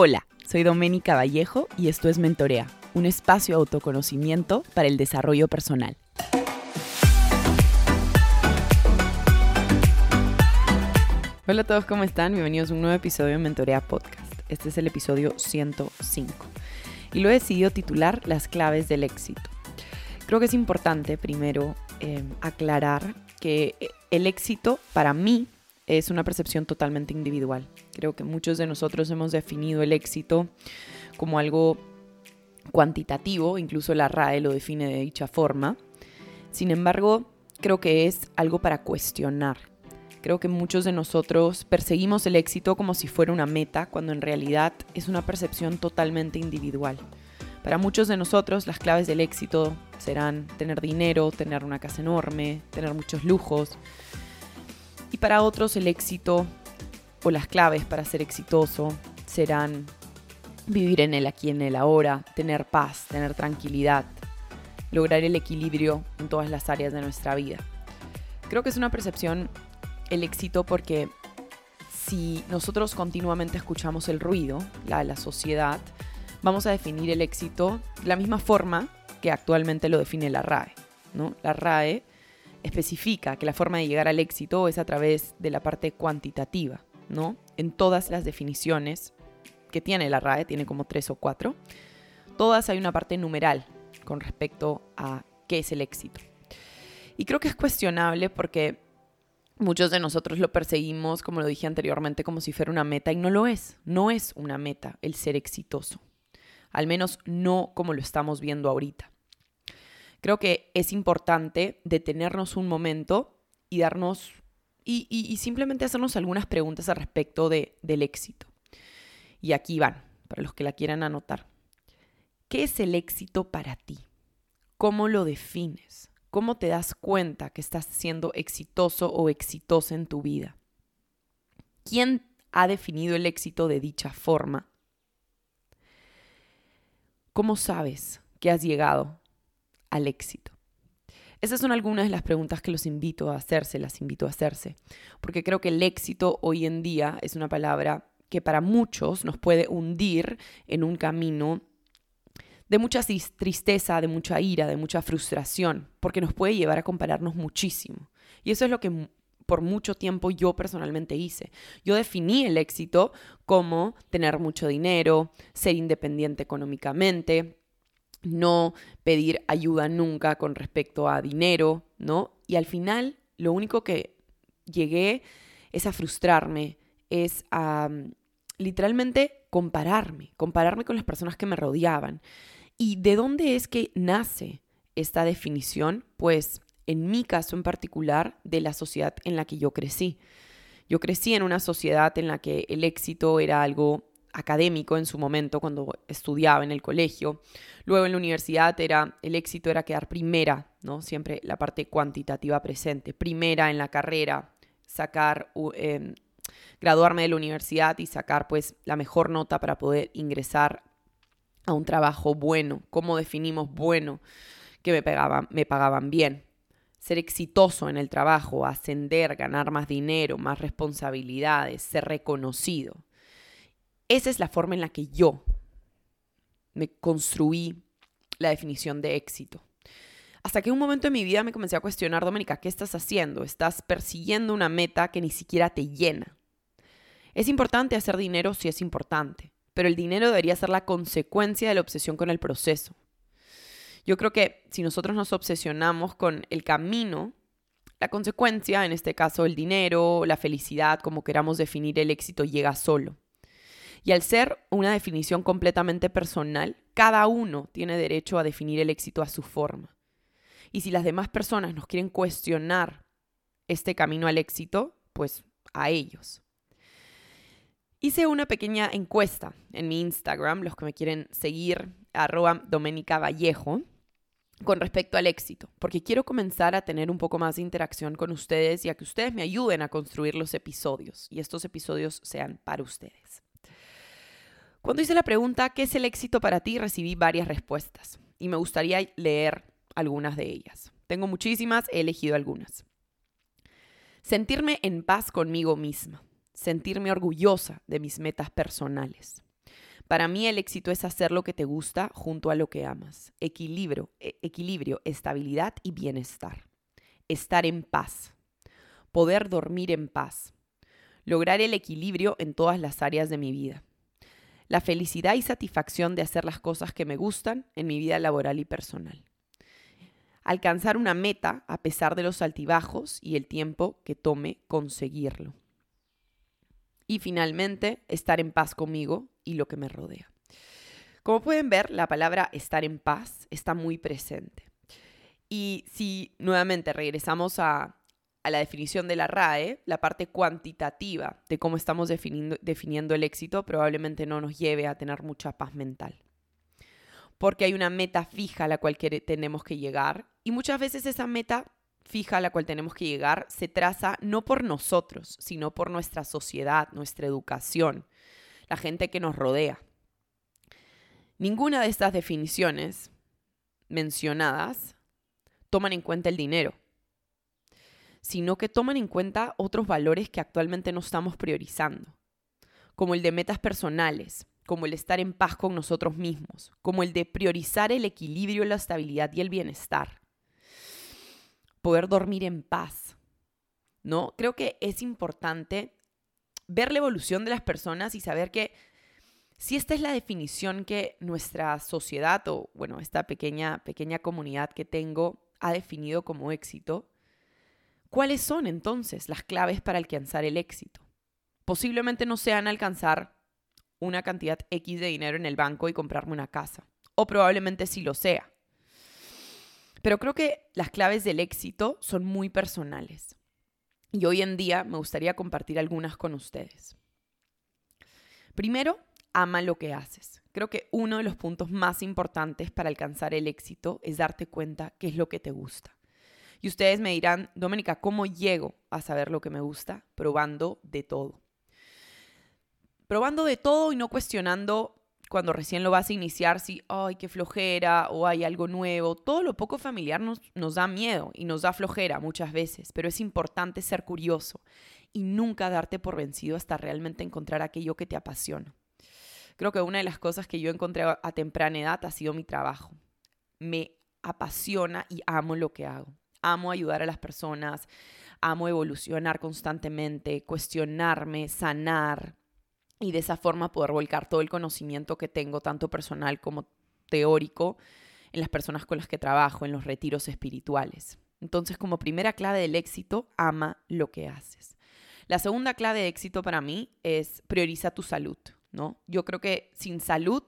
Hola, soy Doménica Vallejo y esto es Mentorea, un espacio de autoconocimiento para el desarrollo personal. Hola a todos, ¿cómo están? Bienvenidos a un nuevo episodio de Mentorea Podcast. Este es el episodio 105 y lo he decidido titular Las claves del éxito. Creo que es importante primero eh, aclarar que el éxito para mí es una percepción totalmente individual. Creo que muchos de nosotros hemos definido el éxito como algo cuantitativo, incluso la RAE lo define de dicha forma. Sin embargo, creo que es algo para cuestionar. Creo que muchos de nosotros perseguimos el éxito como si fuera una meta, cuando en realidad es una percepción totalmente individual. Para muchos de nosotros las claves del éxito serán tener dinero, tener una casa enorme, tener muchos lujos, para otros el éxito o las claves para ser exitoso serán vivir en el aquí, en el ahora, tener paz, tener tranquilidad, lograr el equilibrio en todas las áreas de nuestra vida. Creo que es una percepción el éxito porque si nosotros continuamente escuchamos el ruido, la la sociedad, vamos a definir el éxito de la misma forma que actualmente lo define la RAE. ¿no? La RAE especifica que la forma de llegar al éxito es a través de la parte cuantitativa, ¿no? En todas las definiciones que tiene la RAE, tiene como tres o cuatro, todas hay una parte numeral con respecto a qué es el éxito. Y creo que es cuestionable porque muchos de nosotros lo perseguimos, como lo dije anteriormente, como si fuera una meta y no lo es. No es una meta el ser exitoso. Al menos no como lo estamos viendo ahorita creo que es importante detenernos un momento y darnos y, simplemente hacernos algunas preguntas al respecto de, del éxito. Y aquí van, para los que la quieran anotar. ¿Qué es el éxito para ti? ¿Cómo lo defines? ¿Cómo te das cuenta que estás siendo exitoso o exitosa en tu vida? ¿Quién ha definido el éxito de dicha forma? ¿Cómo sabes que has llegado al éxito? Esas son algunas de las preguntas que los invito a hacerse, las invito a hacerse, porque creo que el éxito hoy en día es una palabra que para muchos nos puede hundir en un camino de mucha tristeza, de mucha ira, de mucha frustración, porque nos puede llevar a compararnos muchísimo. Y eso es lo que por mucho tiempo yo personalmente hice. Yo definí el éxito como tener mucho dinero, ser independiente económicamente, no pedir ayuda nunca con respecto a dinero, ¿no? Y al final lo único que llegué es a frustrarme, es a mm, literalmente compararme, compararme con las personas que me rodeaban. ¿Y de dónde es que nace esta definición? Pues en mi caso en particular, de la sociedad en la que yo crecí. Yo crecí en una sociedad en la que el éxito era algo académico en su momento cuando estudiaba en el colegio. Luego en la universidad era el éxito era quedar primera, ¿no? Siempre la parte cuantitativa presente, primera en la carrera, sacar em, graduarme de la universidad y sacar pues la mejor nota para poder ingresar a un trabajo bueno. ¿Cómo definimos bueno? Que me, pegaban, me pagaban bien. Ser exitoso en el trabajo, ascender, ganar más dinero, más responsabilidades, ser reconocido. Esa es la forma en la que yo me construí la definición de éxito. Hasta que un momento en mi vida me comencé a cuestionar, Doménica, ¿qué estás haciendo? Estás persiguiendo una meta que ni siquiera te llena. Es importante hacer dinero si es importante, pero el dinero debería ser la consecuencia de la obsesión con el proceso. Yo creo que si nosotros nos obsesionamos con el camino, la consecuencia, en este caso el dinero, la felicidad, como queramos definir el éxito, llega solo. Y al ser una definición completamente personal, cada uno tiene derecho a definir el éxito a su forma. Y si las demás personas nos quieren cuestionar este camino al éxito, pues a ellos. Hice una pequeña encuesta en mi Instagram, los que me quieren seguir, arroba Doménica Vallejo, con respecto al éxito, porque quiero comenzar a tener un poco más de interacción con ustedes y a que ustedes me ayuden a construir los episodios y estos episodios sean para ustedes. Cuando hice la pregunta, ¿qué es el éxito para ti? recibí varias respuestas y me gustaría leer algunas de ellas. Tengo muchísimas, he elegido algunas. Sentirme en paz conmigo misma, sentirme orgullosa de mis metas personales, Para mí el éxito es hacer lo que te gusta junto a lo que amas. Equilibrio, e, equilibrio, estabilidad y bienestar. Estar en paz. Poder dormir en paz. Lograr el equilibrio en todas las áreas de mi vida. La felicidad y satisfacción de hacer las cosas que me gustan en mi vida laboral y personal. Alcanzar una meta a pesar de los altibajos y el tiempo que tome conseguirlo. Y finalmente, estar en paz conmigo y lo que me rodea. Como pueden ver, la palabra estar en paz está muy presente. Y si nuevamente regresamos a, la definición de la RAE, la parte cuantitativa de cómo estamos definiendo, definiendo el éxito probablemente no nos lleve a tener mucha paz mental. Porque hay una meta fija a la cual tenemos que llegar y muchas veces esa meta fija a la cual tenemos que llegar se traza no por nosotros, sino por nuestra sociedad, nuestra educación, la gente que nos rodea. Ninguna de estas definiciones mencionadas toman en cuenta el dinero, sino que toman en cuenta otros valores que actualmente no estamos priorizando, como el de metas personales, como el estar en paz con nosotros mismos, como el de priorizar el equilibrio, la estabilidad y el bienestar poder dormir en paz. ¿No? Creo que es importante ver la evolución de las personas y saber que si esta es la definición que nuestra sociedad o, bueno, esta pequeña, pequeña comunidad que tengo ha definido como éxito, ¿cuáles son entonces las claves para alcanzar el éxito? Posiblemente no sean alcanzar una cantidad X de dinero en el banco y comprarme una casa, o probablemente sí lo sea. Pero creo que las claves del éxito son muy personales. Y hoy en día me gustaría compartir algunas con ustedes. Primero, ama lo que haces. Creo que uno de los puntos más importantes para alcanzar el éxito es darte cuenta qué es lo que te gusta. Y ustedes me dirán, Doménica, ¿cómo llego a saber lo que me gusta? Probando de todo. Probando de todo y no cuestionando cuando recién lo vas a iniciar, si, ay, qué flojera o hay algo nuevo. Todo lo poco familiar nos, nos da miedo y nos da flojera muchas veces, pero es importante ser curioso y nunca darte por vencido hasta realmente encontrar aquello que te apasiona. Creo que una de las cosas que yo encontré a temprana edad ha sido mi trabajo. Me apasiona y amo lo que hago. Amo ayudar a las personas, amo evolucionar constantemente, cuestionarme, sanar, y de esa forma poder volcar todo el conocimiento que tengo, tanto personal como teórico, en las personas con las que trabajo, en los retiros espirituales. Entonces, como primera clave del éxito, ama lo que haces. La segunda clave de éxito para mí es prioriza tu salud, ¿no? Yo creo que sin salud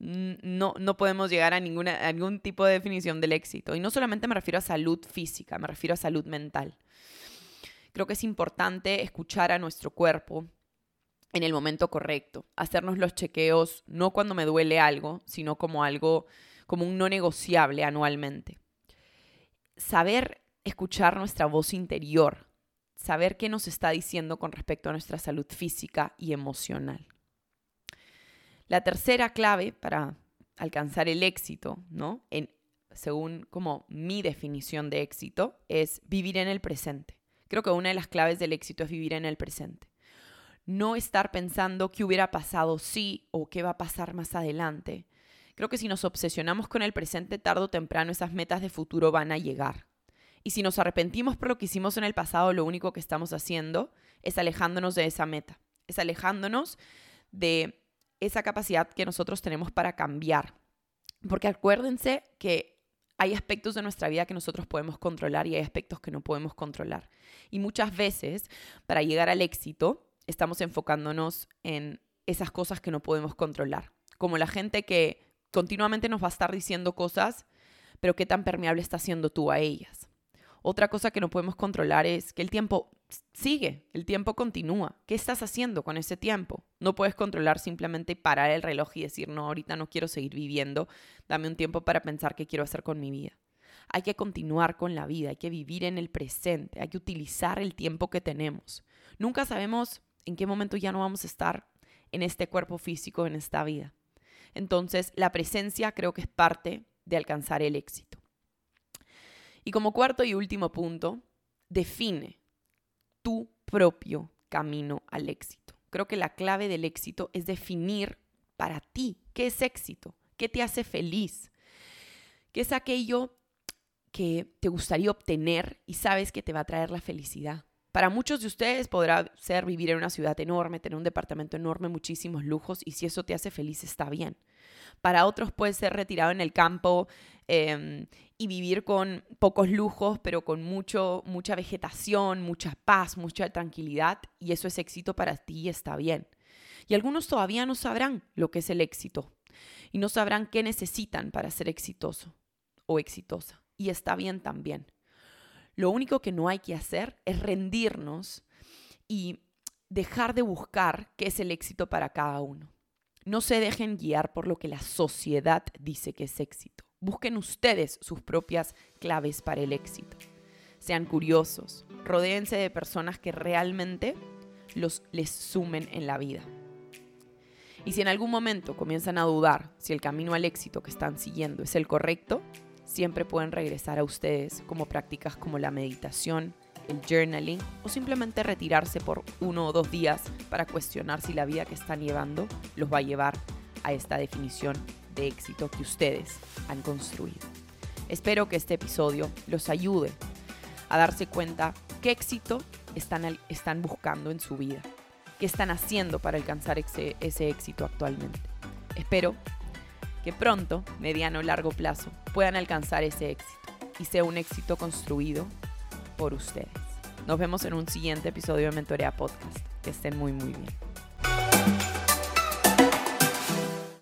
no, no podemos llegar a, ninguna, a ningún tipo de definición del éxito. Y no solamente me refiero a salud física, me refiero a salud mental. Creo que es importante escuchar a nuestro cuerpo, en el momento correcto, hacernos los chequeos no cuando me duele algo, sino como algo, como un no negociable anualmente. Saber escuchar nuestra voz interior, saber qué nos está diciendo con respecto a nuestra salud física y emocional. La tercera clave para alcanzar el éxito, ¿no? En, según como mi definición de éxito, es vivir en el presente. Creo que una de las claves del éxito es vivir en el presente no estar pensando qué hubiera pasado si o qué va a pasar más adelante. Creo que si nos obsesionamos con el presente, tarde o temprano esas metas de futuro van a llegar. Y si nos arrepentimos por lo que hicimos en el pasado, lo único que estamos haciendo es alejándonos de esa meta, es alejándonos de esa capacidad que nosotros tenemos para cambiar. Porque acuérdense que hay aspectos de nuestra vida que nosotros podemos controlar y hay aspectos que no podemos controlar. Y muchas veces, para llegar al éxito, estamos enfocándonos en esas cosas que no podemos controlar. Como la gente que continuamente nos va a estar diciendo cosas, pero qué tan permeable estás siendo tú a ellas. Otra cosa que no podemos controlar es que el tiempo sigue, el tiempo continúa. ¿Qué estás haciendo con ese tiempo? No puedes controlar simplemente parar el reloj y decir, no, ahorita no quiero seguir viviendo, dame un tiempo para pensar qué quiero hacer con mi vida. Hay que continuar con la vida, hay que vivir en el presente, hay que utilizar el tiempo que tenemos. Nunca sabemos en qué momento ya no vamos a estar en este cuerpo físico, en esta vida. Entonces, la presencia creo que es parte de alcanzar el éxito. Y como cuarto y último punto, define tu propio camino al éxito. Creo que la clave del éxito es definir para ti. ¿Qué es éxito? ¿Qué te hace feliz? ¿Qué es aquello que te gustaría obtener y sabes que te va a traer la felicidad? Para muchos de ustedes podrá ser vivir en una ciudad enorme, tener un departamento enorme, muchísimos lujos, y si eso te hace feliz, está bien. Para otros puede ser retirado en el campo em, y vivir con pocos lujos, pero con mucho, mucha vegetación, mucha paz, mucha tranquilidad, y eso es éxito para ti y está bien. Y algunos todavía no sabrán lo que es el éxito y no sabrán qué necesitan para ser exitoso o exitosa, y está bien también. Lo único que no hay que hacer es rendirnos y dejar de buscar qué es el éxito para cada uno. No se dejen guiar por lo que la sociedad dice que es éxito. Busquen ustedes sus propias claves para el éxito. Sean curiosos, rodéense de personas que realmente los, les sumen en la vida. Y si en algún momento comienzan a dudar si el camino al éxito que están siguiendo es el correcto, siempre pueden regresar a ustedes como prácticas como la meditación, el journaling o simplemente retirarse por uno o dos días para cuestionar si la vida que están llevando los va a llevar a esta definición de éxito que ustedes han construido. Espero que este episodio los ayude a darse cuenta qué éxito están, están buscando en su vida, qué están haciendo para alcanzar ese, ese éxito actualmente. Espero que pronto, mediano o largo plazo, puedan alcanzar ese éxito y sea un éxito construido por ustedes. Nos vemos en un siguiente episodio de Mentorea Podcast. Que estén muy, muy bien.